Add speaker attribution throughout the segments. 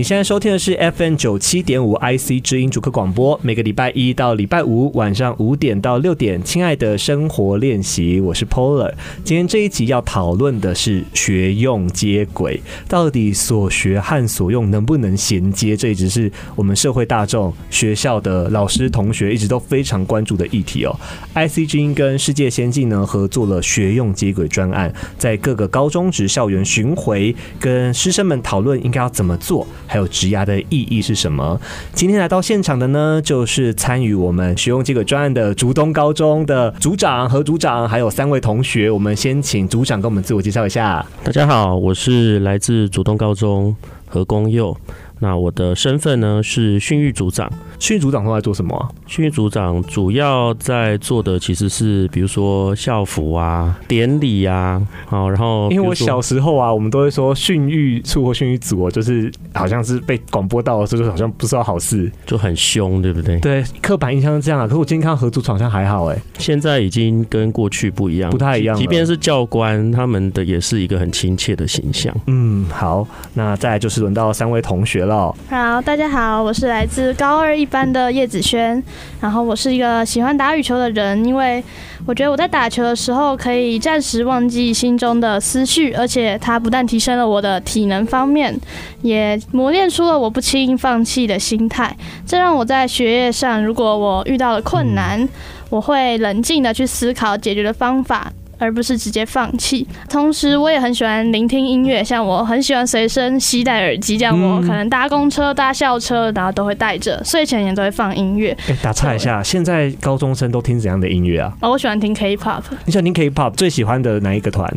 Speaker 1: 你现在收听的是 FM 九七点五 IC 之音主客广播，每个礼拜一到礼拜五晚上五点到六点，亲爱的生活练习，我是 Polar。今天这一集要讨论的是学用接轨，到底所学和所用能不能衔接？这一直是我们社会大众、学校的老师、同学一直都非常关注的议题哦。IC 之音跟世界先进呢合作了学用接轨专案，在各个高中职校园巡回，跟师生们讨论应该要怎么做。还有职涯的意义是什么？今天来到现场的呢，就是参与我们使用这个专案的竹东高中的组长和组长，还有三位同学。我们先请组长跟我们自我介绍一下。
Speaker 2: 大家好，我是来自竹东高中何公佑。那我的身份呢是训育组长。训育组长都在做什么啊？训育组长主要在做的其实是，比如说校服啊、典礼啊，好，然后
Speaker 1: 因为我小时候啊，我们都会说训育处或训育组，就是好像是被广播到，就是好像不是好事，
Speaker 2: 就很凶，对不对？
Speaker 1: 对，刻板印象是这样啊。可是我今天看到何组长好像还好哎，
Speaker 2: 现在已经跟过去不一样，
Speaker 1: 不太一样。
Speaker 2: 即便是教官，他们的也是一个很亲切的形象。
Speaker 1: 嗯，好，那再来就是轮到三位同学了。
Speaker 3: 好，大家好，我是来自高二一班的叶子轩，然后我是一个喜欢打羽球的人，因为我觉得我在打球的时候可以暂时忘记心中的思绪，而且它不但提升了我的体能方面，也磨练出了我不轻易放弃的心态，这让我在学业上，如果我遇到了困难，我会冷静的去思考解决的方法。而不是直接放弃。同时，我也很喜欢聆听音乐，像我很喜欢随身携带耳机，这样我可能搭公车、搭校车，然后都会带着，睡前也都会放音乐。
Speaker 1: 哎，打岔一下，现在高中生都听怎样的音乐啊？
Speaker 3: 哦，我喜欢听 K-pop。
Speaker 1: 你喜欢听 K-pop？最喜欢的哪一个团？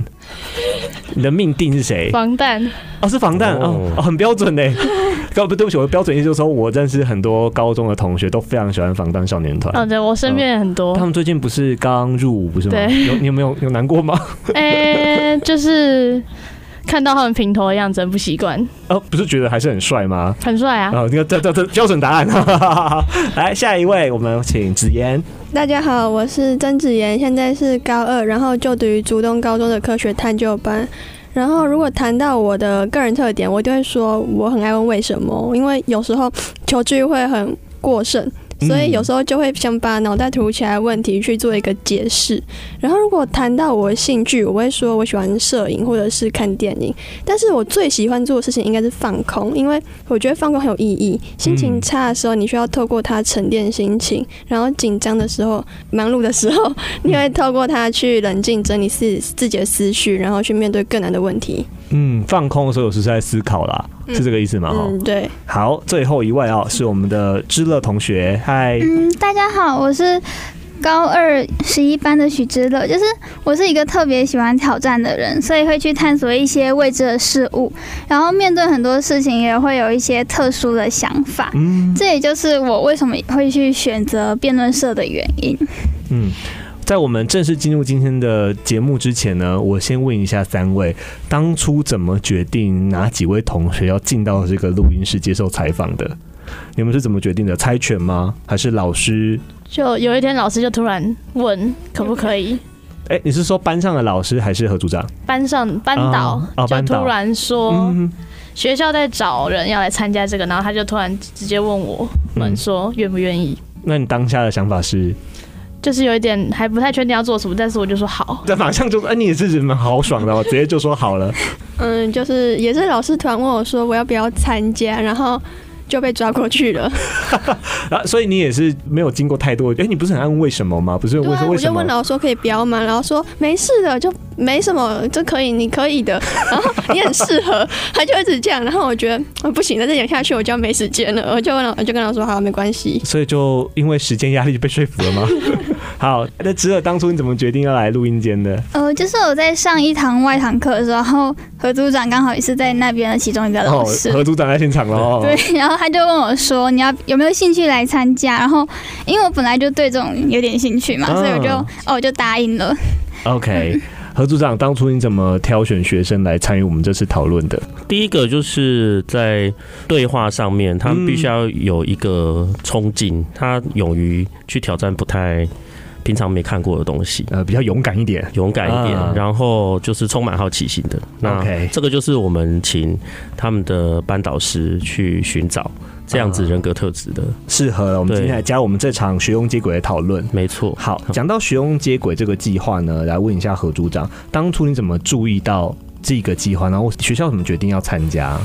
Speaker 1: 你的命定是谁？
Speaker 3: 防弹。
Speaker 1: 哦，是防弹哦，哦，很标准呢。高不对不起，我的标准意思就是说，我认识很多高中的同学都非常喜欢防弹少年团。
Speaker 3: 哦，对，我身边也很多。
Speaker 1: 他们最近不是刚入伍，不是吗？
Speaker 3: 对。
Speaker 1: 有你有没有有难过吗？
Speaker 3: 哎、欸，就是看到他们平头的样子，很不习惯。
Speaker 1: 哦，不是觉得还是很帅吗？
Speaker 3: 很帅啊！
Speaker 1: 哦，这个这这标准答案。来，下一位，我们请子妍。
Speaker 4: 大家好，我是曾子妍，现在是高二，然后就读于竹东高中的科学探究班。然后，如果谈到我的个人特点，我就会说我很爱问为什么，因为有时候求知欲会很过剩。所以有时候就会想把脑袋突起来问题去做一个解释。然后如果谈到我的兴趣，我会说我喜欢摄影或者是看电影。但是我最喜欢做的事情应该是放空，因为我觉得放空很有意义。心情差的时候，你需要透过它沉淀心情；然后紧张的时候、忙碌的时候，你会透过它去冷静整理自自己的思绪，然后去面对更难的问题。
Speaker 1: 嗯，放空的时候有时是在思考啦，嗯、是这个意思吗？
Speaker 4: 嗯，对。
Speaker 1: 好，最后一位啊、喔，是我们的知乐同学，嗨。
Speaker 5: 嗯，大家好，我是高二十一班的许知乐，就是我是一个特别喜欢挑战的人，所以会去探索一些未知的事物，然后面对很多事情也会有一些特殊的想法。嗯，这也就是我为什么会去选择辩论社的原因。
Speaker 1: 嗯。在我们正式进入今天的节目之前呢，我先问一下三位，当初怎么决定哪几位同学要进到这个录音室接受采访的？你们是怎么决定的？猜拳吗？还是老师？
Speaker 3: 就有一天老师就突然问可不可以？
Speaker 1: 哎、欸，你是说班上的老师还是何组长？
Speaker 3: 班上班导就突然说学校在找人要来参加这个，然后他就突然直接问我们说愿不愿意？
Speaker 1: 那你当下的想法是？
Speaker 3: 就是有一点还不太确定要做什么，但是我就说好。
Speaker 1: 在马上就说，哎，你也是蛮豪爽的，我直接就说好了。
Speaker 4: 嗯，就是也是老师突然问我说我要不要参加，然后就被抓过去了。
Speaker 1: 啊，所以你也是没有经过太多，哎，你不是很爱问为什么吗？不是问说为什么？
Speaker 4: 我就问老师说可以不要吗？然后说没事的，就没什么，这可以，你可以的。然后你很适合，他就一直这样。然后我觉得不行，再这样下去我就要没时间了。我就问老，我就跟老师说好，没关系。
Speaker 1: 所以就因为时间压力就被说服了吗？好，那只有当初你怎么决定要来录音间的？
Speaker 5: 呃，就是我在上一堂外堂课的时候，然后何组长刚好也是在那边的其中一个老师。
Speaker 1: 何组长在现场喽。
Speaker 5: 对，然后他就问我说：“你要有没有兴趣来参加？”然后因为我本来就对这种有点兴趣嘛，所以我就哦，我就答应了。
Speaker 1: OK，何组长，当初你怎么挑选学生来参与我们这次讨论的？
Speaker 2: 第一个就是在对话上面，他们必须要有一个冲劲，他勇于去挑战不太。平常没看过的东西，
Speaker 1: 呃，比较勇敢一点，
Speaker 2: 勇敢一点，
Speaker 1: 啊、
Speaker 2: 然后就是充满好奇心的。那这个就是我们请他们的班导师去寻找这样子人格特质的，
Speaker 1: 适、啊、合了。我们今天来加入我们这场学用接轨的讨论。
Speaker 2: 没错。
Speaker 1: 好，讲到学用接轨这个计划呢，来问一下何组长，当初你怎么注意到这个计划？然后学校怎么决定要参加？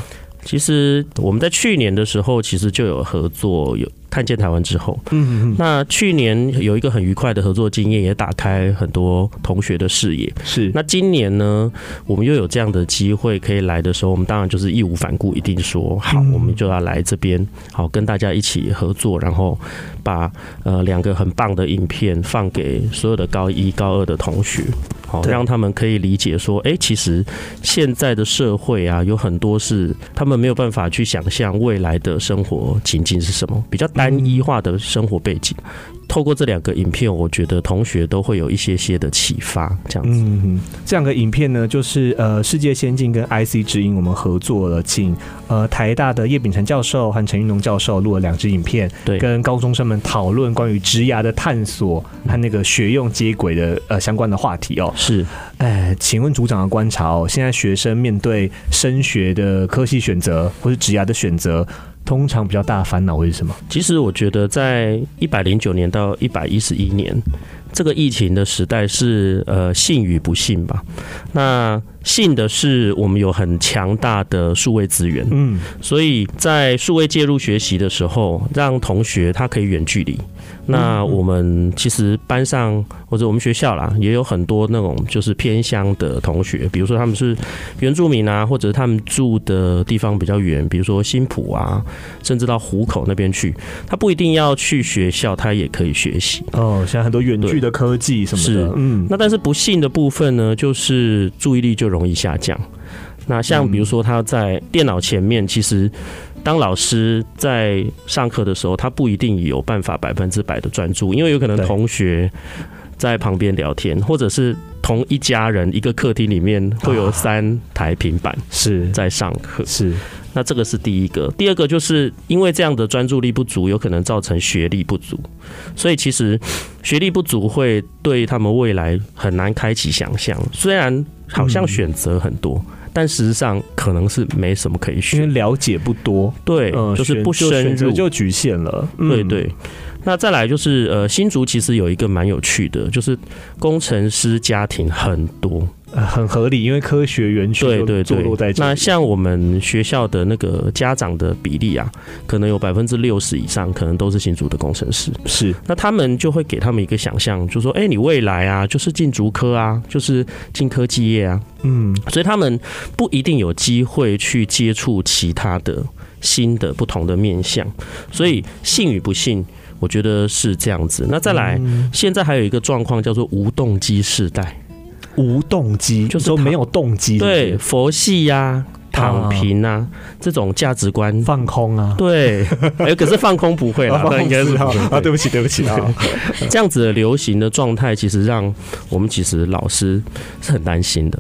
Speaker 2: 其实我们在去年的时候，其实就有合作，有看见台湾之后，嗯嗯，那去年有一个很愉快的合作经验，也打开很多同学的视野。
Speaker 1: 是，
Speaker 2: 那今年呢，我们又有这样的机会可以来的时候，我们当然就是义无反顾，一定说好，我们就要来这边，好跟大家一起合作，然后把呃两个很棒的影片放给所有的高一高二的同学。好，让他们可以理解说，哎，其实现在的社会啊，有很多是他们没有办法去想象未来的生活情境是什么，比较单一化的生活背景。透过这两个影片，我觉得同学都会有一些些的启发，这样子。
Speaker 1: 嗯，这两个影片呢，就是呃，世界先进跟 IC 之音我们合作了，请呃台大的叶秉成教授和陈玉龙教授录了两支影片，
Speaker 2: 对，
Speaker 1: 跟高中生们讨论关于职涯的探索和那个学用接轨的呃相关的话题哦。
Speaker 2: 是，
Speaker 1: 哎，请问组长的观察哦，现在学生面对升学的科系选择或是职涯的选择。通常比较大的烦恼会是什么？
Speaker 2: 其实我觉得，在一百零九年到一百一十一年这个疫情的时代，是呃信与不信吧。那信的是，我们有很强大的数位资源，嗯，所以在数位介入学习的时候，让同学他可以远距离。那我们其实班上或者我们学校啦，也有很多那种就是偏乡的同学，比如说他们是原住民啊，或者他们住的地方比较远，比如说新浦啊，甚至到湖口那边去，他不一定要去学校，他也可以学习。
Speaker 1: 哦，像很多远距的科技什么的，
Speaker 2: 是，嗯。那但是不幸的部分呢，就是注意力就容易下降。那像比如说他在电脑前面，其实。当老师在上课的时候，他不一定有办法百分之百的专注，因为有可能同学在旁边聊天，或者是同一家人一个客厅里面会有三台平板是在上课。是，那这个是第一个。第二个就是因为这样的专注力不足，有可能造成学历不足。所以其实学历不足会对他们未来很难开启想象。虽然好像选择很多。但事实上可能是没什么可以选，
Speaker 1: 因为了解不多，
Speaker 2: 对，嗯、就是不深入
Speaker 1: 就局限了。
Speaker 2: 嗯、对对，那再来就是呃，新竹其实有一个蛮有趣的，就是工程师家庭很多。
Speaker 1: 很合理，因为科学园区对对坐落在这。
Speaker 2: 那像我们学校的那个家长的比例啊，可能有百分之六十以上，可能都是新竹的工程师。
Speaker 1: 是，
Speaker 2: 那他们就会给他们一个想象，就说，哎，你未来啊，就是进竹科啊，就是进科技业啊。嗯，所以他们不一定有机会去接触其他的新的不同的面向。所以信与不信，我觉得是这样子。那再来，现在还有一个状况叫做无动机世代。
Speaker 1: 无动机，就是说没有动机，
Speaker 2: 对佛系呀、啊、躺平啊，啊这种价值观。
Speaker 1: 放空啊，
Speaker 2: 对，哎，可是放空不会了，
Speaker 1: 应该是啊，对。不起，对不起啊，
Speaker 2: 这样子的流行的状态，其实让我们其实老师是很担心的，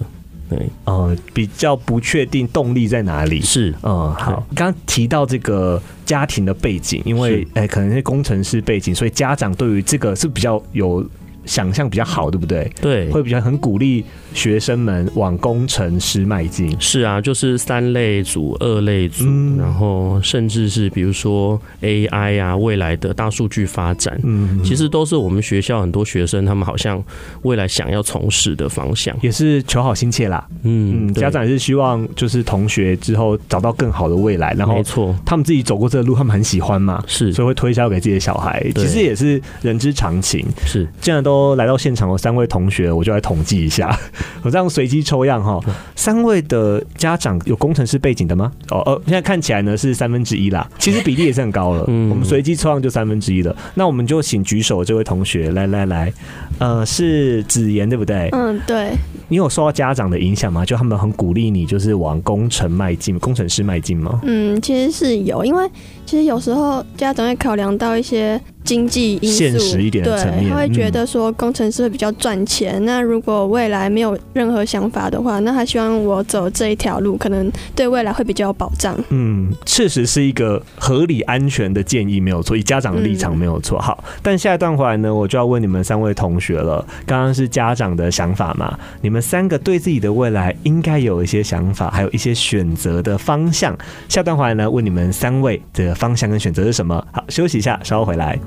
Speaker 2: 对，
Speaker 1: 呃，比较不确定动力在哪里，
Speaker 2: 是，
Speaker 1: 嗯，好，刚刚提到这个家庭的背景，因为哎，可能是工程师背景，所以家长对于这个是比较有。想象比较好，对不对？
Speaker 2: 对，
Speaker 1: 会比较很鼓励学生们往工程师迈进。
Speaker 2: 是啊，就是三类组、二类组，嗯、然后甚至是比如说 AI 啊，未来的大数据发展，嗯，其实都是我们学校很多学生他们好像未来想要从事的方向，
Speaker 1: 也是求好心切啦。嗯，家长也是希望就是同学之后找到更好的未来，然后没错，他们自己走过这个路，他们很喜欢嘛，是，所以会推销给自己的小孩。其实也是人之常情，是这样都。都来到现场的三位同学，我就来统计一下，我这样随机抽样哈。三位的家长有工程师背景的吗？哦，呃，现在看起来呢是三分之一啦，其实比例也是很高了。嗯，我们随机抽样就三分之一了。那我们就请举手这位同学来来来，呃，是子妍对不对？
Speaker 4: 嗯，对。
Speaker 1: 你有受到家长的影响吗？就他们很鼓励你，就是往工程迈进，工程师迈进吗？
Speaker 4: 嗯，其实是有，因为其实有时候家长会考量到一些。经济因素，
Speaker 1: 现实一点的层面，
Speaker 4: 对，他会觉得说工程师会比较赚钱。嗯、那如果未来没有任何想法的话，那他希望我走这一条路，可能对未来会比较有保障。
Speaker 1: 嗯，确实是一个合理安全的建议，没有错。以家长的立场没有错。嗯、好，但下一段回来呢，我就要问你们三位同学了。刚刚是家长的想法嘛？你们三个对自己的未来应该有一些想法，还有一些选择的方向。下段回来呢，问你们三位的方向跟选择是什么？好，休息一下，稍后回来。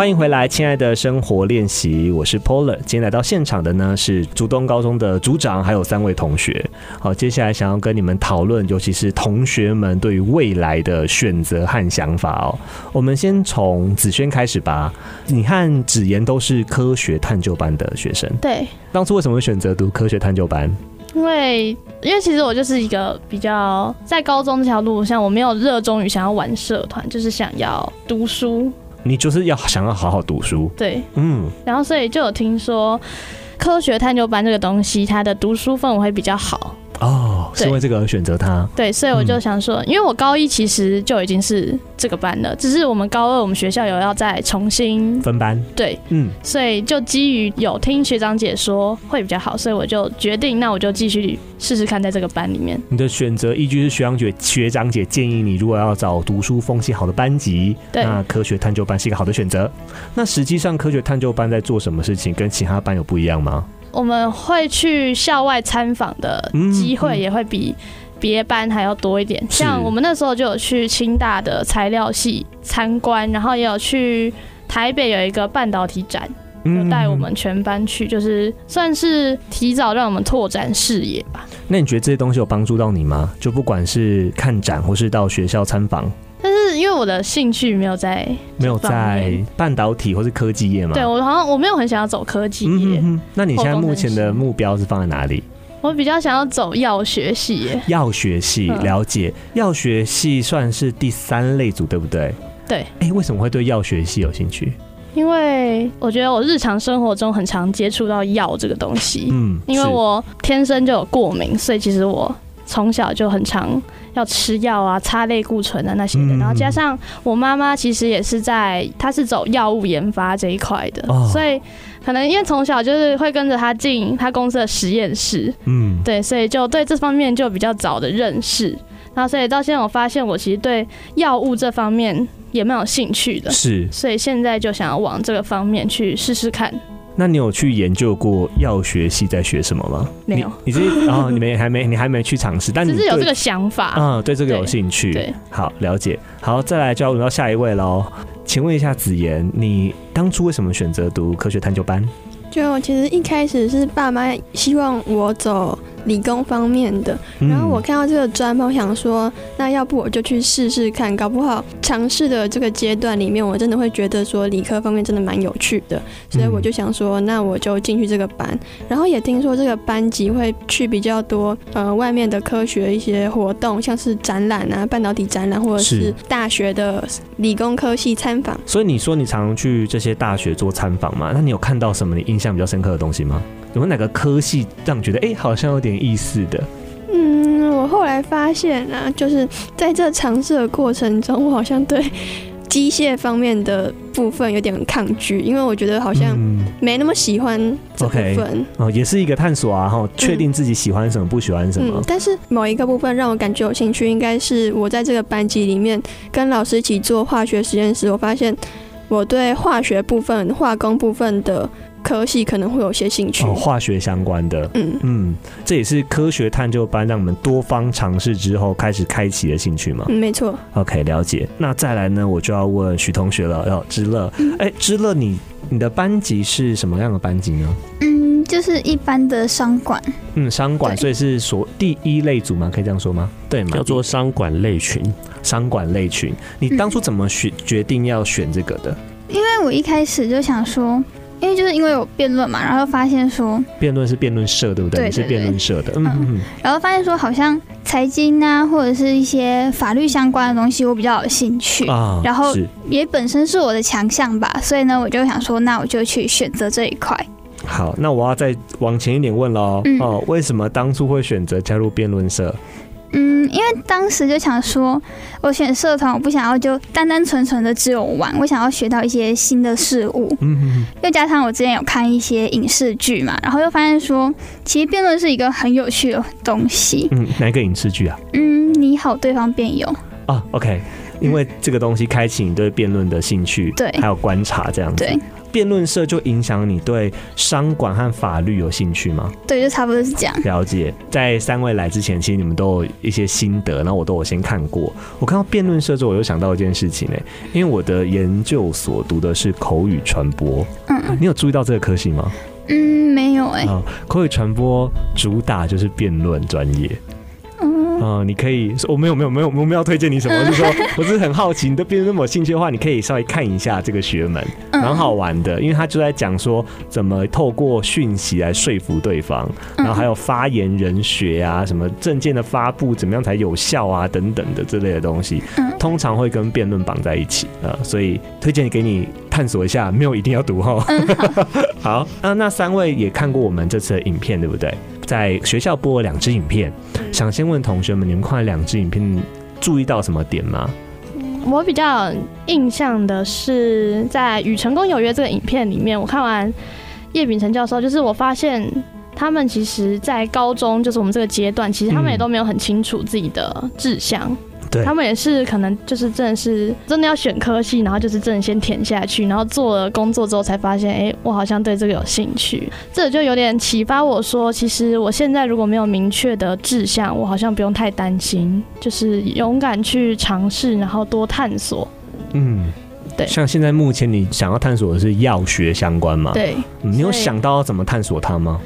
Speaker 1: 欢迎回来，亲爱的生活练习，我是 Polar。今天来到现场的呢是竹东高中的组长，还有三位同学。好，接下来想要跟你们讨论，尤其是同学们对于未来的选择和想法哦。我们先从子轩开始吧。你和子妍都是科学探究班的学生，
Speaker 3: 对。
Speaker 1: 当初为什么会选择读科学探究班？
Speaker 3: 因为，因为其实我就是一个比较在高中这条路上，我没有热衷于想要玩社团，就是想要读书。
Speaker 1: 你就是要想要好好读书，
Speaker 3: 对，嗯，然后所以就有听说科学探究班这个东西，它的读书氛围会比较好。
Speaker 1: 哦，是因为这个而选择他。
Speaker 3: 对，所以我就想说，嗯，因为我高一其实就已经是这个班了，只是我们高二我们学校有要再重新
Speaker 1: 分班。
Speaker 3: 对，嗯，所以就基于有听学长姐说会比较好，所以我就决定，那我就继续试试看在这个班里面。
Speaker 1: 你的选择依据是学长姐学长姐建议你，如果要找读书风气好的班级，那科学探究班是一个好的选择。那实际上科学探究班在做什么事情，跟其他班有不一样吗？
Speaker 3: 我们会去校外参访的机会也会比别班还要多一点。像我们那时候就有去清大的材料系参观，然后也有去台北有一个半导体展，有带我们全班去，就是算是提早让我们拓展视野吧。
Speaker 1: 那你觉得这些东西有帮助到你吗？就不管是看展或是到学校
Speaker 3: 参访。因为我的兴趣没有在
Speaker 1: 没有在半导体或是科技业嘛，
Speaker 3: 对，我好像我没有很想要走科技业。嗯哼，
Speaker 1: 那你现在目前的目标是放在哪里？
Speaker 3: 我比较想要走药学系耶。
Speaker 1: 药学系，了解。药学系算是第三类组，对不对？
Speaker 3: 对。
Speaker 1: 哎、欸，为什么会对药学系有兴趣？
Speaker 3: 因为我觉得我日常生活中很常接触到药这个东西。嗯。因为我天生就有过敏，所以其实我从小就很常。要吃药啊，擦类固醇啊那些的，然后加上我妈妈其实也是在，她是走药物研发这一块的，所以可能因为从小就是会跟着她进她公司的实验室，嗯，对，所以就对这方面就比较早的认识，然后所以到现在我发现我其实对药物这方面也蛮有兴趣的，是，所以现在就想要往这个方面去试试看。
Speaker 1: 那你有去研究过药学系在学什么吗？
Speaker 3: 没有，
Speaker 1: 你这然后你没还没，你还没去尝试，但你
Speaker 3: 只是有这个想法，
Speaker 1: 嗯，对这个有兴趣，对，好了解，好，再来就要轮到下一位喽。请问一下子妍，你当初为什么选择读科学探究班？
Speaker 4: 就其实一开始是爸妈希望我走理工方面的，然后我看到这个专门，我想说，那要不我就去试试看，搞不好尝试的这个阶段里面，我真的会觉得说理科方面真的蛮有趣的，所以我就想说，那我就进去这个班。然后也听说这个班级会去比较多呃外面的科学一些活动，像是展览啊、半导体展览，或者是大学的理工科系参访。
Speaker 1: 所以你说你常常去这些大学做参访吗？那你有看到什么你印象比较深刻的东西吗？有没有哪个科系让你觉得哎、欸，好像有点意思的？
Speaker 4: 嗯，我后来发现啊，就是在这尝试的过程中，我好像对机械方面的部分有点抗拒，因为我觉得好像没那么喜欢这部分。
Speaker 1: 嗯、okay, 哦，也是一个探索啊，哈，确定自己喜欢什么，不喜欢什么、嗯。
Speaker 4: 但是某一个部分让我感觉有兴趣，应该是我在这个班级里面跟老师一起做化学实验时，我发现我对化学部分、化工部分的。科系可能会有些兴趣，哦，
Speaker 1: 化学相关的，嗯嗯，这也是科学探究班让我们多方尝试之后开始开启的兴趣嘛？
Speaker 4: 嗯，没错。
Speaker 1: OK，了解。那再来呢，我就要问许同学了，要知乐，哎，欸，知乐，你你的班级是什么样的班级呢？
Speaker 5: 嗯，就是一般的商管。
Speaker 1: 嗯，商管，所以是所第一类组吗？可以这样说吗？对吗？
Speaker 2: 叫做商管类群。
Speaker 1: 商管类群，你当初怎么选决定要选这个的？
Speaker 5: 因为我一开始就想说。因为就是因为有辩论嘛，然后发现说
Speaker 1: 辩论是辩论社对不对？
Speaker 5: 对，对，对，
Speaker 1: 你是辩论社的，嗯嗯嗯。
Speaker 5: 然后发现说好像财经啊，或者是一些法律相关的东西，我比较有兴趣啊。然后也本身是我的强项吧，所以呢，我就想说，那我就去选择这一块。
Speaker 1: 好，那我要再往前一点问喽。嗯、哦，为什么当初会选择加入辩论社？
Speaker 5: 嗯，因为当时就想说，我选社团，我不想要就单单纯纯的只有玩，我想要学到一些新的事物。嗯哼哼。又加上我之前有看一些影视剧嘛，然后又发现说，其实辩论是一个很有趣的东西。
Speaker 1: 嗯，哪一个影视剧啊？
Speaker 5: 嗯，你好，对方辩友。
Speaker 1: 啊，OK，因为这个东西开启你对辩论的兴趣，对，还有观察这样子。
Speaker 5: 对。
Speaker 1: 辩论社就影响你对商管和法律有兴趣吗？
Speaker 5: 对，就差不多是这样。
Speaker 1: 了解，在三位来之前，其实你们都有一些心得，然后我都有先看过。我看到辩论社之后，我又想到一件事情呢，因为我的研究所读的是口语传播。嗯，你有注意到这个科系吗？
Speaker 5: 嗯，没有哎。
Speaker 1: 啊，口语传播主打就是辩论专业。嗯，你可以，我没有没有没有，我没有推荐你什么，就是说，我是很好奇，你对辩论那么有兴趣的话，你可以稍微看一下这个学门，蛮好玩的，因为他就在讲说怎么透过讯息来说服对方，然后还有发言人学啊，什么证件的发布怎么样才有效啊，等等的这类的东西，通常会跟辩论绑在一起啊，所以推荐给你探索一下，没有一定要读哈。好，那那三位也看过我们这次的影片，对不对？在学校播了两支影片，想先问同学们，你们看了两支影片，注意到什么点吗？
Speaker 3: 我比较印象的是，在《与成功有约》这个影片里面，我看完叶秉成教授，就是我发现他们其实，在高中，就是我们这个阶段，其实他们也都没有很清楚自己的志向。对他们也是可能就是真的是真的要选科系，然后就是真的先填下去，然后做了工作之后才发现，哎、欸，我好像对这个有兴趣。这就有点启发我说，其实我现在如果没有明确的志向，我好像不用太担心，就是勇敢去尝试，然后多探索。嗯，对。
Speaker 1: 像现在目前你想要探索的是药学相关吗？
Speaker 3: 对。
Speaker 1: 你有想到要怎么探索它吗？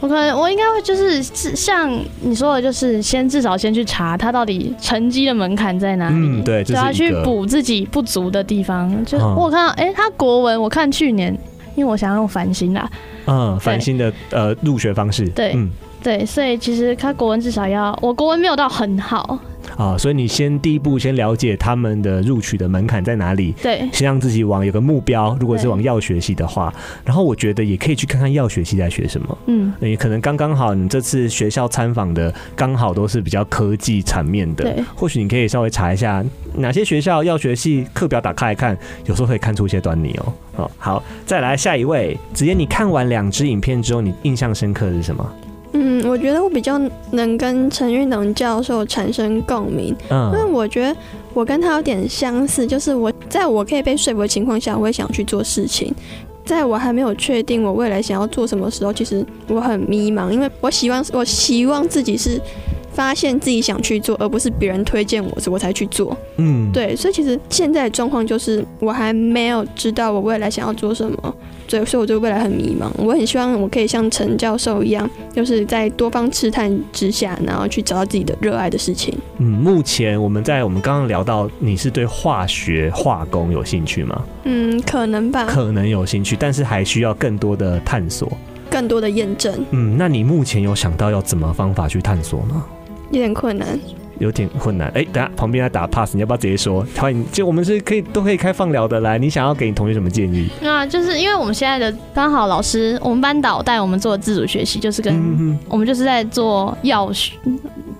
Speaker 3: 我可能我应该会就是像你说的，就是先至少先去查他到底成绩的门槛在哪里，
Speaker 1: 嗯，对，就
Speaker 3: 要去补自己不足的地方。就我看到，哎、欸，他国文，我看去年，因为我想要用繁星啦，
Speaker 1: 嗯，繁星的呃入学方式，
Speaker 3: 对，嗯，对，所以其实他国文至少要，我国文没有到很好。
Speaker 1: 啊，所以你先第一步先了解他们的录取的门槛在哪里，
Speaker 3: 对，
Speaker 1: 先让自己往有个目标。如果是往药学系的话，然后我觉得也可以去看看药学系在学什么，嗯，也可能刚刚好你这次学校参访的刚好都是比较科技层面的，对，或许你可以稍微查一下哪些学校药学系课表打开来看，有时候可以看出一些端倪哦。哦，好，再来下一位，子嫣，你看完两支影片之后，你印象深刻的是什么？
Speaker 4: 嗯，我觉得我比较能跟陈玉农教授产生共鸣，嗯，因为我觉得我跟他有点相似，就是我在我可以被说服的情况下，我会想去做事情，在我还没有确定我未来想要做什么时候，其实我很迷茫，因为我希望我希望自己是发现自己想去做，而不是别人推荐我，我才去做，嗯，对，所以其实现在的状况就是我还没有知道我未来想要做什么。所以，所以我对未来很迷茫。我很希望我可以像陈教授一样，就是在多方试探之下，然后去找到自己的热爱的事情。
Speaker 1: 嗯，目前我们在我们刚刚聊到，你是对化学化工有兴趣吗？
Speaker 4: 嗯，可能吧。
Speaker 1: 可能有兴趣，但是还需要更多的探索，
Speaker 4: 更多的验证。
Speaker 1: 嗯，那你目前有想到要怎么方法去探索吗？
Speaker 4: 有点困难。
Speaker 1: 有点困难，哎、欸，等下旁边在打 pass，你要不要直接说？欢迎，就我们是可以都可以开放聊的，来，你想要给你同学什么建议？
Speaker 3: 啊就是因为我们现在的刚好老师，我们班导带我们做自主学习，就是跟我们就是在做药学，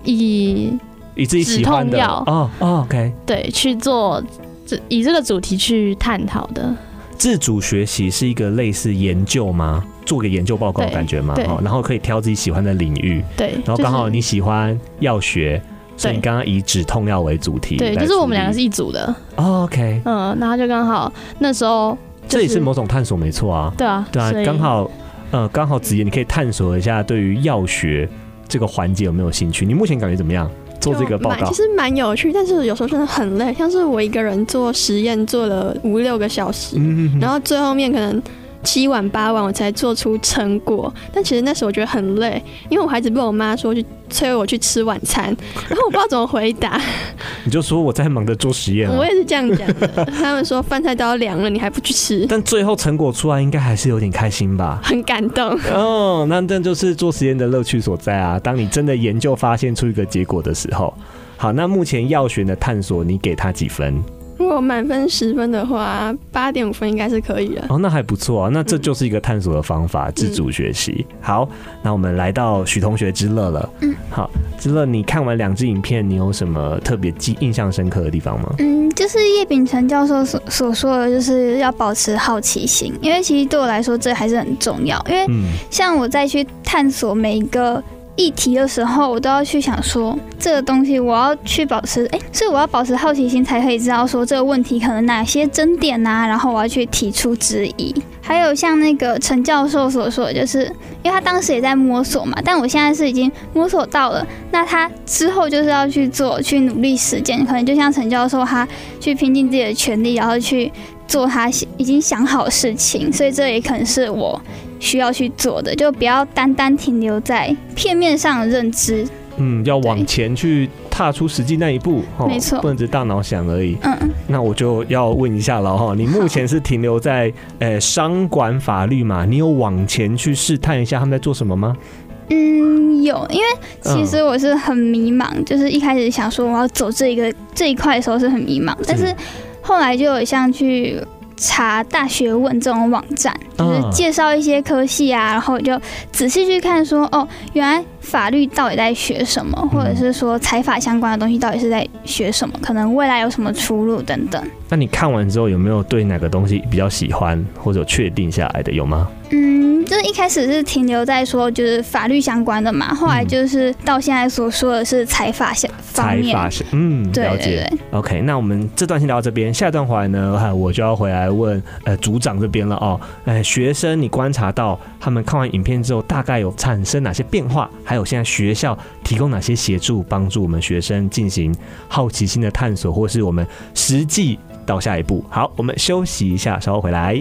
Speaker 3: 以
Speaker 1: 以自己喜欢的哦哦，OK，
Speaker 3: 对，去做这以这个主题去探讨的。
Speaker 1: 自主学习是一个类似研究吗？做个研究报告的感觉吗？哦，然后可以挑自己喜欢的领域，
Speaker 3: 对，
Speaker 1: 然后刚好你喜欢药学。所以你刚刚以止痛药为主题，
Speaker 3: 对，就是我们两个是一组的。
Speaker 1: Oh, OK，
Speaker 3: 嗯，然后就刚好那时候，
Speaker 1: 这也是某种探索，没错啊。
Speaker 3: 对啊，
Speaker 1: 对啊，刚好，呃，刚好子怡，你可以探索一下对于药学这个环节有没有兴趣？你目前感觉怎么样？做这个报告
Speaker 4: 其实蛮有趣，但是有时候真的很累，像是我一个人做实验做了五六个小时，嗯、然后最后面可能七晚八晚我才做出成果。但其实那时候我觉得很累，因为我孩子被我妈说去催我去吃晚餐，然后我不知道怎么回答。
Speaker 1: 你就说我在忙着做实验啊。
Speaker 4: 我也是这样讲的。他们说饭菜都要凉了，你还不去吃？
Speaker 1: 但最后成果出来，应该还是有点开心吧？
Speaker 4: 很感动。
Speaker 1: 哦，那这就是做实验的乐趣所在啊！当你真的研究发现出一个结果的时候。好，那目前药学的探索，你给他几分？
Speaker 4: 如果满分十分的话，八点五分应该是可以了。
Speaker 1: 哦，那还不错啊。那这就是一个探索的方法，嗯、自主学习。好，那我们来到许同学之乐了。嗯，好，之乐，你看完两支影片，你有什么特别记印象深刻的地方吗？
Speaker 5: 嗯，就是叶秉成教授所所说的，就是要保持好奇心，因为其实对我来说，这还是很重要。因为像我再去探索每一个。议题的时候，我都要去想说这个东西，我要去保持哎，所以我要保持好奇心，才可以知道说这个问题可能哪些争点呐，然后我要去提出质疑。还有像那个陈教授所说，就是因为他当时也在摸索嘛，但我现在是已经摸索到了，那他之后就是要去做，去努力实践，可能就像陈教授他去拼尽自己的全力，然后去做他已经想好的事情，所以这也可能是我。需要去做的，就不要单单停留在片面上的认知。
Speaker 1: 嗯，要往前去踏出实际那一步。
Speaker 5: 没错，
Speaker 1: 不能只大脑想而已。
Speaker 5: 嗯嗯。
Speaker 1: 那我就要问一下了哈，你目前是停留在呃商管法律嘛？你有往前去试探一下他们在做什么吗？
Speaker 5: 嗯，有，因为其实我是很迷茫，嗯、就是一开始想说我要走这一个这一块的时候是很迷茫，是但是后来就有像去。查大学问这种网站，就是介绍一些科系啊，然后就仔细去看说，哦，原来法律到底在学什么，或者是说财法相关的东西到底是在学什么，可能未来有什么出路等等。
Speaker 1: 那你看完之后有没有对哪个东西比较喜欢，或者确定下来的有吗？
Speaker 5: 嗯，就是一开始是停留在说就是法律相关的嘛，后来就是到现在所说的是财法相方面。财法是
Speaker 1: 嗯，了解。对对对 OK，那我们这段先聊到这边，下一段回来呢，我就要回来问呃组长这边了哦。呃，学生你观察到他们看完影片之后，大概有产生哪些变化？还有现在学校提供哪些协助，帮助我们学生进行好奇心的探索，或是我们实际到下一步？好，我们休息一下，稍后回来。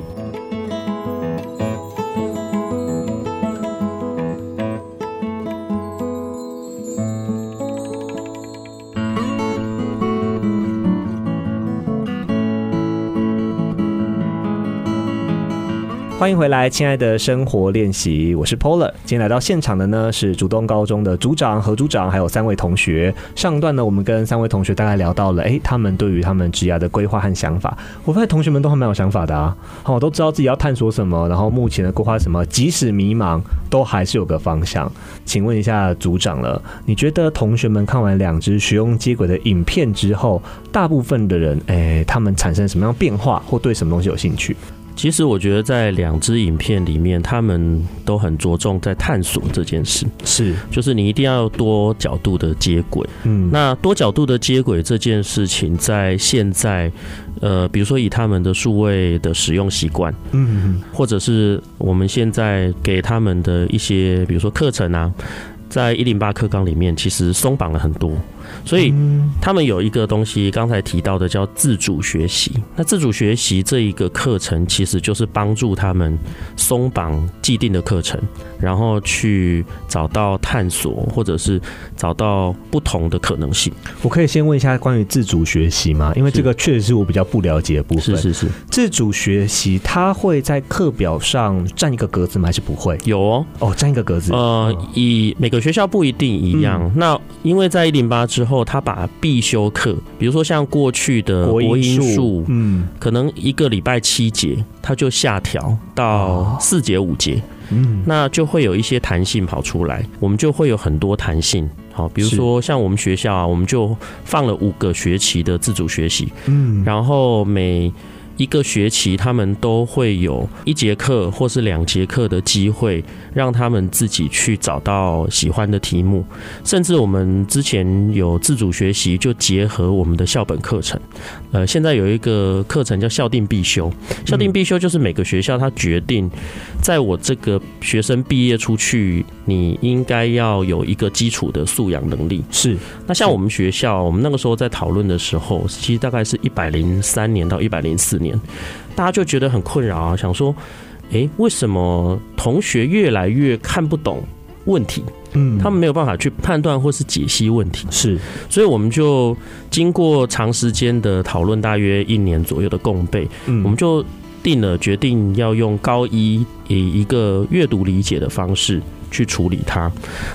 Speaker 1: 欢迎回来，亲爱的生活练习，我是 Polar。今天来到现场的呢是竹东高中的组长、何组长，还有三位同学。上段呢，我们跟三位同学大概聊到了，哎，他们对于他们职涯的规划和想法。我发现同学们都还蛮有想法的啊，好，都知道自己要探索什么，然后目前的规划什么，即使迷茫，都还是有个方向。请问一下组长了，你觉得同学们看完两支学用接轨的影片之后，大部分的人，哎，他们产生什么样变化，或对什么东西有兴趣？
Speaker 2: 其实我觉得在两支影片里面，他们都很着重在探索这件事，
Speaker 1: 是，
Speaker 2: 就是你一定要多角度的接轨。嗯，那多角度的接轨这件事情，在现在，呃，比如说以他们的数位的使用习惯，嗯，或者是我们现在给他们的一些，比如说课程啊，在一零八课纲里面，其实松绑了很多。所以他们有一个东西，刚才提到的叫自主学习。那自主学习这一个课程，其实就是帮助他们松绑既定的课程，然后去找到探索，或者是找到不同的可能性。
Speaker 1: 我可以先问一下关于自主学习吗？因为这个确实是我比较不了解的部分。
Speaker 2: 是是是，
Speaker 1: 自主学习它会在课表上占一个格子吗？还是不会？
Speaker 2: 有哦，
Speaker 1: 哦，占一个格子。
Speaker 2: 呃，以每个学校不一定一样。嗯、那因为在一零八。之后，他把必修课，比如说像过去的国音数，嗯，可能一个礼拜七节，他就下调到四节五节，嗯，那就会有一些弹性跑出来，我们就会有很多弹性。好，比如说像我们学校啊，我们就放了五个学期的自主学习，嗯，然后每一个学期，他们都会有一节课或是两节课的机会，让他们自己去找到喜欢的题目。甚至我们之前有自主学习，就结合我们的校本课程。呃，现在有一个课程叫校定必修，校定必修就是每个学校他决定，在我这个学生毕业出去，你应该要有一个基础的素养能力。
Speaker 1: 是。
Speaker 2: 那像我们学校，我们那个时候在讨论的时候，其实大概是一百零三年到一百零四年。大家就觉得很困扰啊，想说诶，为什么同学越来越看不懂问题？嗯，他们没有办法去判断或是解析问题，
Speaker 1: 是，
Speaker 2: 所以我们就经过长时间的讨论，大约一年左右的共备，嗯，我们就定了决定要用高一以一个阅读理解的方式去处理它。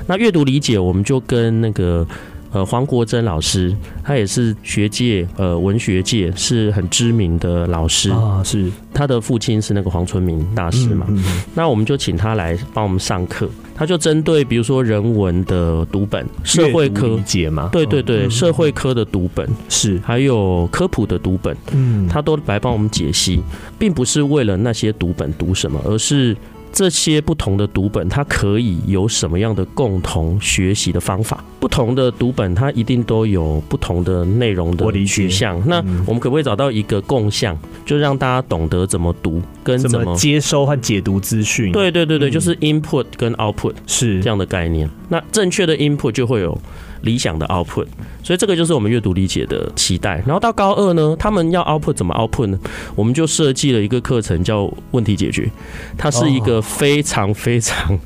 Speaker 2: 那阅读理解，我们就跟那个。呃，黄国珍老师，他也是学界呃文学界是很知名的老师
Speaker 1: 啊，是。
Speaker 2: 他的父亲是那个黄春明大师嘛，嗯嗯、那我们就请他来帮我们上课，他就针对比如说人文的读本、社会科
Speaker 1: 理解嘛，
Speaker 2: 对对对，嗯、社会科的读本
Speaker 1: 是，
Speaker 2: 还有科普的读本，嗯，他都来帮我们解析，并不是为了那些读本读什么，而是。这些不同的读本，它可以有什么样的共同学习的方法？不同的读本，它一定都有不同的内容的取向。那我们可不可以找到一个共向，就让大家懂得怎么读，跟怎么，
Speaker 1: 怎么接收和解读资讯？
Speaker 2: 对对对对，就是 input 跟 output
Speaker 1: 是
Speaker 2: 这样的概念。那正确的 input 就会有。理想的 output，所以这个就是我们阅读理解的期待。然后到高二呢，他们要 output 怎么 output 呢？我们就设计了一个课程叫问题解决，它是一个非常非常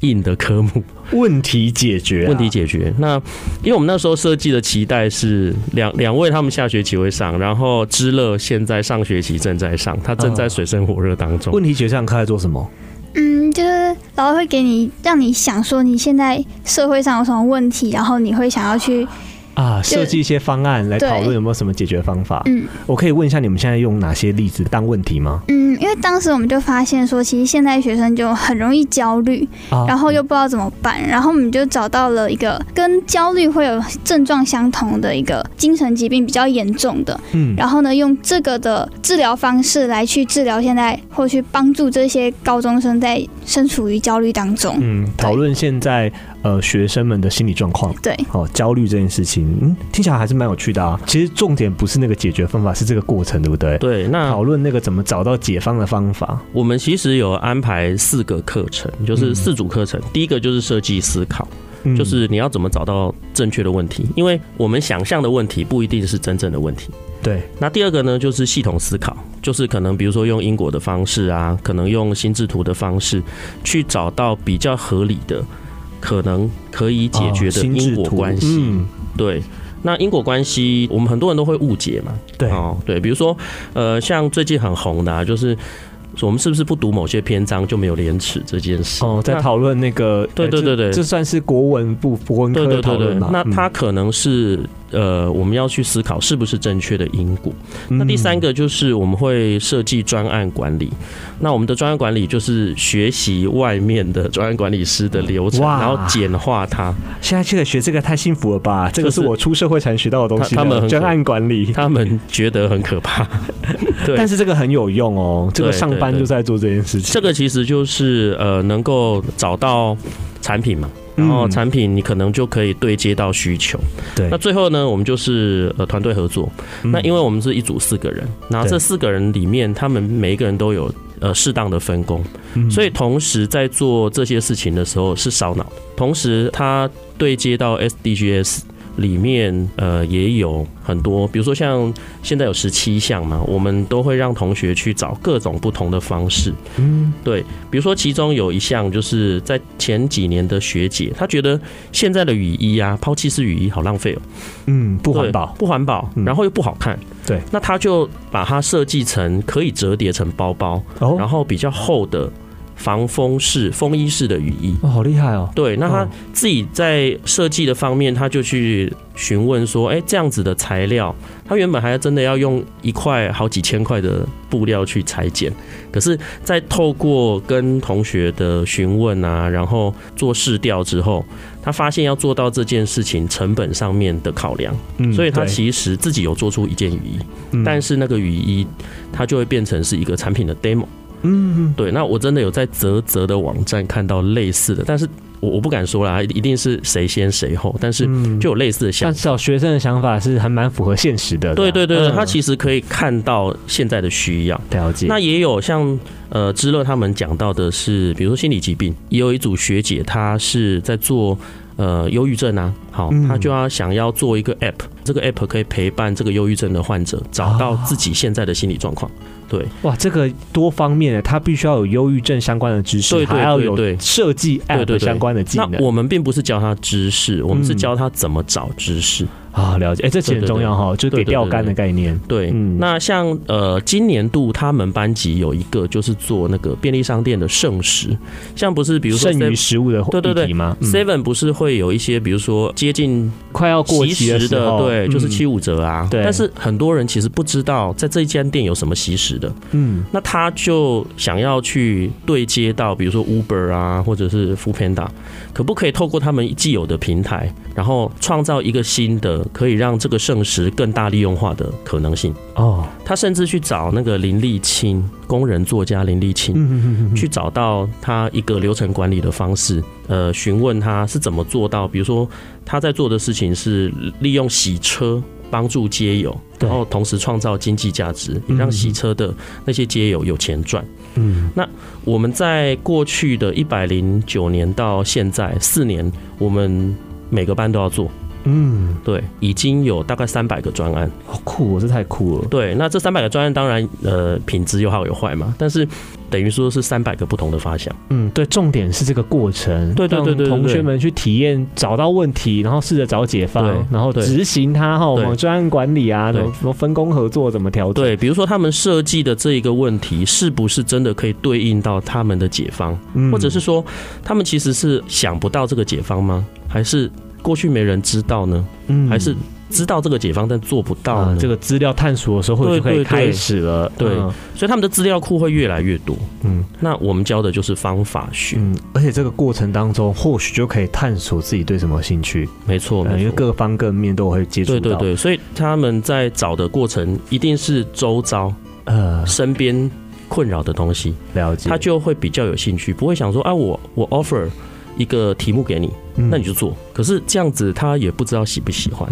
Speaker 2: 硬的科目。
Speaker 1: 问题解决，
Speaker 2: 问题解决。那因为我们那时候设计的期待是两两位他们下学期会上，然后知乐现在上学期正在上，他正在水深火热当中。
Speaker 1: 问题解决上课在做什么？
Speaker 5: 嗯，就是老师会给你，让你想说你现在社会上有什么问题，然后你会想要去。
Speaker 1: 啊，设计一些方案来讨论有没有什么解决方法。嗯，我可以问一下你们现在用哪些例子当问题吗？
Speaker 5: 嗯，因为当时我们就发现说，其实现在学生就很容易焦虑，然后又不知道怎么办，然后我们就找到了一个跟焦虑会有症状相同的一个精神疾病比较严重的。嗯，然后呢，用这个的治疗方式来去治疗现在或去帮助这些高中生在身处于焦虑当中。
Speaker 1: 嗯，讨论现在。呃，学生们的心理状况，
Speaker 5: 对，
Speaker 1: 哦，焦虑这件事情，嗯，听起来还是蛮有趣的啊。其实重点不是那个解决方法，是这个过程，对不对？
Speaker 2: 对，那
Speaker 1: 讨论那个怎么找到解方的方法。
Speaker 2: 我们其实有安排四个课程，就是四组课程。嗯、第一个就是设计思考，嗯、就是你要怎么找到正确的问题，因为我们想象的问题不一定是真正的问题。
Speaker 1: 对。
Speaker 2: 那第二个呢，就是系统思考，就是可能比如说用因果的方式啊，可能用心智图的方式去找到比较合理的。可能可以解决的因果关系，嗯，对，那因果关系我们很多人都会误解嘛，
Speaker 1: 对，
Speaker 2: 哦，对，比如说，呃，像最近很红的，啊，就是。我们是不是不读某些篇章就没有廉耻这件事？
Speaker 1: 哦，在讨论那个，
Speaker 2: 对对对对，
Speaker 1: 这算是国文部国文科讨论吗？
Speaker 2: 那他可能是呃，我们要去思考是不是正确的因果。那第三个就是我们会设计专案管理。那我们的专案管理就是学习外面的专案管理师的流程，然后简化它。
Speaker 1: 现在这个学这个太幸福了吧？这个是我出社会才学到的东西。
Speaker 2: 他们
Speaker 1: 专案管理，
Speaker 2: 他们觉得很可怕。对，
Speaker 1: 但是这个很有用哦。这个上班。就在做这件事情，
Speaker 2: 这个其实就是呃，能够找到产品嘛，然后产品你可能就可以对接到需求。对，那最后呢，我们就是呃团队合作。那因为我们是一组四个人，然后这四个人里面，他们每一个人都有呃适当的分工，所以同时在做这些事情的时候是烧脑，同时他对接到 SDGs。里面呃也有很多，比如说像现在有十七项嘛，我们都会让同学去找各种不同的方式。嗯，对，比如说其中有一项就是在前几年的学姐，她觉得现在的雨衣啊，抛弃式雨衣好浪费哦。
Speaker 1: 嗯，不环保，
Speaker 2: 不环保，然后又不好看。
Speaker 1: 对，
Speaker 2: 那她就把它设计成可以折叠成包包，然后比较厚的。防风式、风衣式的雨衣。
Speaker 1: 哦，好厉害哦！
Speaker 2: 对，那他自己在设计的方面，他就去询问说：“哎，这样子的材料，他原本还要真的要用一块好几千块的布料去裁剪，可是，在透过跟同学的询问啊，然后做试调之后，他发现要做到这件事情成本上面的考量，嗯所以他其实自己有做出一件雨衣，但是那个雨衣它就会变成是一个产品的 demo。”嗯，对，那我真的有在啧啧的网站看到类似的，但是我我不敢说啦，一定是谁先谁后，但是就有类似的想法。
Speaker 1: 但小学生的想法是还蛮符合现实的。
Speaker 2: 对对对，他其实可以看到现在的需要。
Speaker 1: 了解。
Speaker 2: 那也有像呃知乐他们讲到的是，比如说心理疾病，也有一组学姐，她是在做呃忧郁症啊，好，她就要想要做一个 app。这个 app 可以陪伴这个忧郁症的患者找到自己现在的心理状况。对，
Speaker 1: 哇，这个多方面的，他必须要有忧郁症相关的知识，
Speaker 2: 对对对对，
Speaker 1: 还要有设计 app 相关的技能。
Speaker 2: 那我们并不是教他知识，我们是教他怎么找知识。
Speaker 1: 啊，了解，哎、欸，这其实很重要哈，就是给钓竿的概念。
Speaker 2: 对，嗯，那像呃，今年度他们班级有一个就是做那个便利商店的剩食，像不是比如说
Speaker 1: 剩余食物的对对对吗
Speaker 2: ？Seven 不是会有一些比如说接近
Speaker 1: 快要过期的
Speaker 2: 对，就是七五折啊。对，但是很多人其实不知道在这一间店有什么惜食的，嗯，那他就想要去对接到比如说 Uber 啊，或者是 Foodpanda，可不可以透过他们既有的平台，然后创造一个新的？可以让这个圣石更大利用化的可能性哦。他甚至去找那个林立清工人作家林立青，去找到他一个流程管理的方式，呃，询问他是怎么做到。比如说他在做的事情是利用洗车帮助街友，然后同时创造经济价值，也让洗车的那些街友有钱赚。嗯，那我们在过去的一百零九年到现在四年，我们每个班都要做。嗯，对，已经有大概三百个专案，
Speaker 1: 好酷哦，这太酷了。
Speaker 2: 对，那这三百个专案当然，呃，品质有好有坏嘛，但是等于说是三百个不同的发想。
Speaker 1: 嗯，对，重点是这个过程，
Speaker 2: 对对对对，
Speaker 1: 同学们去体验，找到问题，然后试着找解方，然后执行它哈。我们专案管理啊，什么什么分工合作，怎么调整？
Speaker 2: 对，比如说他们设计的这一个问题，是不是真的可以对应到他们的解方？嗯，或者是说，他们其实是想不到这个解方吗？还是？过去没人知道呢，嗯，还是知道这个解方，但做不到呢？
Speaker 1: 这个资料探索的时候会就可以开始了，
Speaker 2: 对，所以他们的资料库会越来越多。嗯，那我们教的就是方法学，嗯，
Speaker 1: 而且这个过程当中，或许就可以探索自己对什么兴趣。
Speaker 2: 没错，
Speaker 1: 因为各方各面都会接触到。
Speaker 2: 对对对，所以他们在找的过程，一定是周遭呃。身边困扰的东西，了解，他就会比较有兴趣，不会想说啊，我我 offer。一个题目给你，那你就做。可是这样子他也不知道喜不喜欢，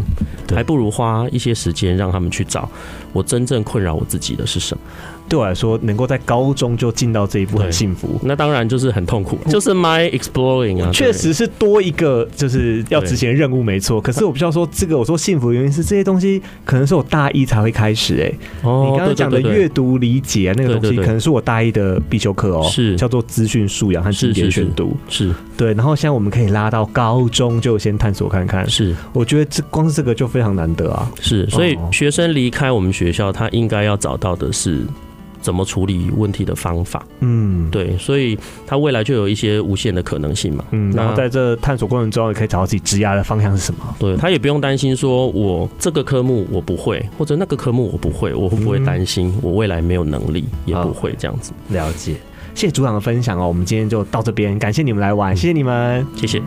Speaker 2: 还不如花一些时间让他们去找我真正困扰我自己的是什么。
Speaker 1: 对我来说，能够在高中就进到这一步很幸福。
Speaker 2: 那当然就是很痛苦，就是 my exploring 啊，
Speaker 1: 确实是多一个就是要执行的任务，没错。可是我不需要说这个，我说幸福的原因是这些东西可能是我大一才会开始哎。哦，你刚刚讲的阅读理解啊，那个东西可能是我大一的必修课哦，是叫做资讯素养和经典选读，是对。然后现在我们可以拉到高中就先探索看看，是我觉得这光是这个就非常难得啊。
Speaker 2: 是，所以学生离开我们学校，他应该要找到的是。怎么处理问题的方法？嗯，对，所以他未来就有一些无限的可能性嘛。
Speaker 1: 嗯，然后在这探索过程中，也可以找到自己职涯的方向是什么。
Speaker 2: 对，他也不用担心说，我这个科目我不会，或者那个科目我不会，我会不会担心我未来没有能力？也不会这样子。
Speaker 1: 了解，谢谢组长的分享哦。我们今天就到这边，感谢你们来玩，谢谢你们，
Speaker 2: 谢谢。